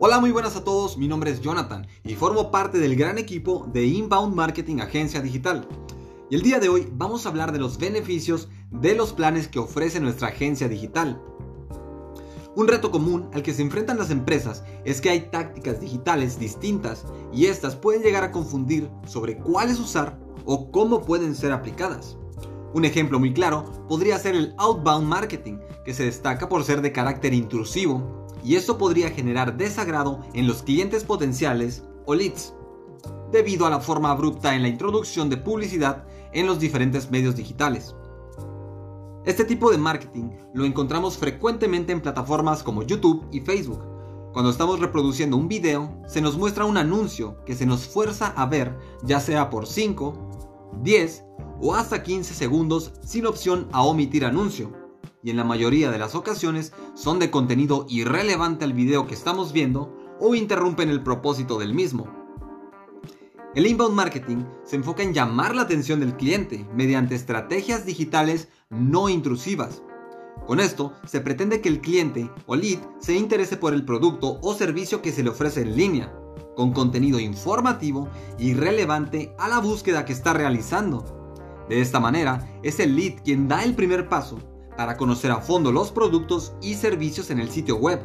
Hola, muy buenas a todos, mi nombre es Jonathan y formo parte del gran equipo de Inbound Marketing Agencia Digital. Y el día de hoy vamos a hablar de los beneficios de los planes que ofrece nuestra agencia digital. Un reto común al que se enfrentan las empresas es que hay tácticas digitales distintas y estas pueden llegar a confundir sobre cuáles usar o cómo pueden ser aplicadas. Un ejemplo muy claro podría ser el outbound marketing, que se destaca por ser de carácter intrusivo, y esto podría generar desagrado en los clientes potenciales o leads, debido a la forma abrupta en la introducción de publicidad en los diferentes medios digitales. Este tipo de marketing lo encontramos frecuentemente en plataformas como YouTube y Facebook. Cuando estamos reproduciendo un video, se nos muestra un anuncio que se nos fuerza a ver, ya sea por 5, 10 o hasta 15 segundos sin opción a omitir anuncio. Y en la mayoría de las ocasiones son de contenido irrelevante al video que estamos viendo o interrumpen el propósito del mismo. El inbound marketing se enfoca en llamar la atención del cliente mediante estrategias digitales no intrusivas. Con esto se pretende que el cliente o lead se interese por el producto o servicio que se le ofrece en línea, con contenido informativo y relevante a la búsqueda que está realizando. De esta manera, es el lead quien da el primer paso para conocer a fondo los productos y servicios en el sitio web,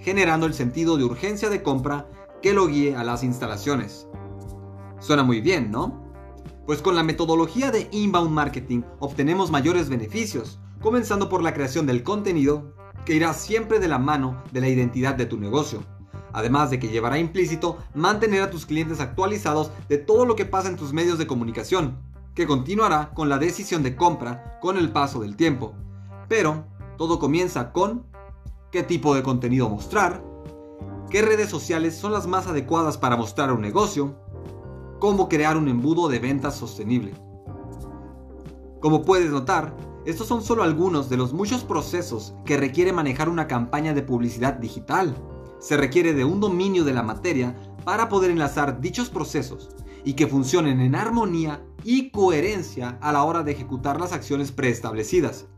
generando el sentido de urgencia de compra que lo guíe a las instalaciones. Suena muy bien, ¿no? Pues con la metodología de inbound marketing obtenemos mayores beneficios, comenzando por la creación del contenido que irá siempre de la mano de la identidad de tu negocio. Además de que llevará implícito mantener a tus clientes actualizados de todo lo que pasa en tus medios de comunicación, que continuará con la decisión de compra con el paso del tiempo. Pero todo comienza con qué tipo de contenido mostrar, qué redes sociales son las más adecuadas para mostrar un negocio, cómo crear un embudo de ventas sostenible. Como puedes notar, estos son solo algunos de los muchos procesos que requiere manejar una campaña de publicidad digital. Se requiere de un dominio de la materia para poder enlazar dichos procesos y que funcionen en armonía y coherencia a la hora de ejecutar las acciones preestablecidas.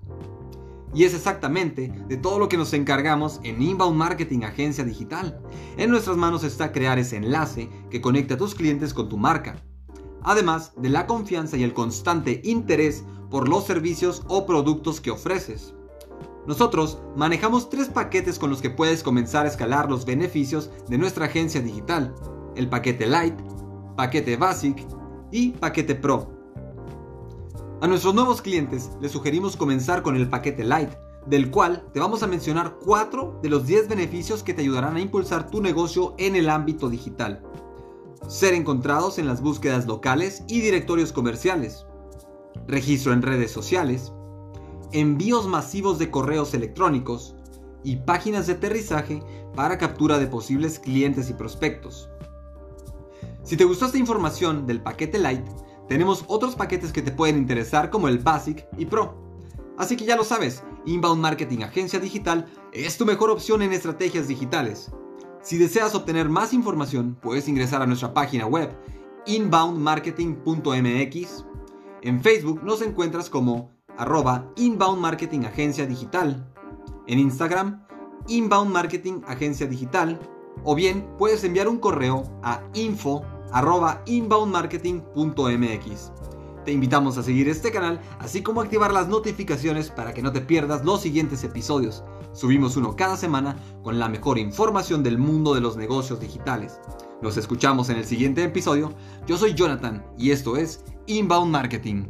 Y es exactamente de todo lo que nos encargamos en Inbound Marketing Agencia Digital. En nuestras manos está crear ese enlace que conecte a tus clientes con tu marca. Además de la confianza y el constante interés por los servicios o productos que ofreces. Nosotros manejamos tres paquetes con los que puedes comenzar a escalar los beneficios de nuestra agencia digital. El paquete Light, paquete Basic y paquete Pro. A nuestros nuevos clientes les sugerimos comenzar con el paquete Light, del cual te vamos a mencionar 4 de los 10 beneficios que te ayudarán a impulsar tu negocio en el ámbito digital. Ser encontrados en las búsquedas locales y directorios comerciales. Registro en redes sociales. Envíos masivos de correos electrónicos y páginas de aterrizaje para captura de posibles clientes y prospectos. Si te gustó esta información del paquete Light, tenemos otros paquetes que te pueden interesar como el Basic y Pro. Así que ya lo sabes, Inbound Marketing Agencia Digital es tu mejor opción en estrategias digitales. Si deseas obtener más información, puedes ingresar a nuestra página web inboundmarketing.mx. En Facebook nos encuentras como arroba Inbound Marketing Agencia Digital. En Instagram, Inbound Marketing Agencia Digital. O bien puedes enviar un correo a info arroba inboundmarketing.mx. Te invitamos a seguir este canal, así como activar las notificaciones para que no te pierdas los siguientes episodios. Subimos uno cada semana con la mejor información del mundo de los negocios digitales. Nos escuchamos en el siguiente episodio. Yo soy Jonathan y esto es Inbound Marketing.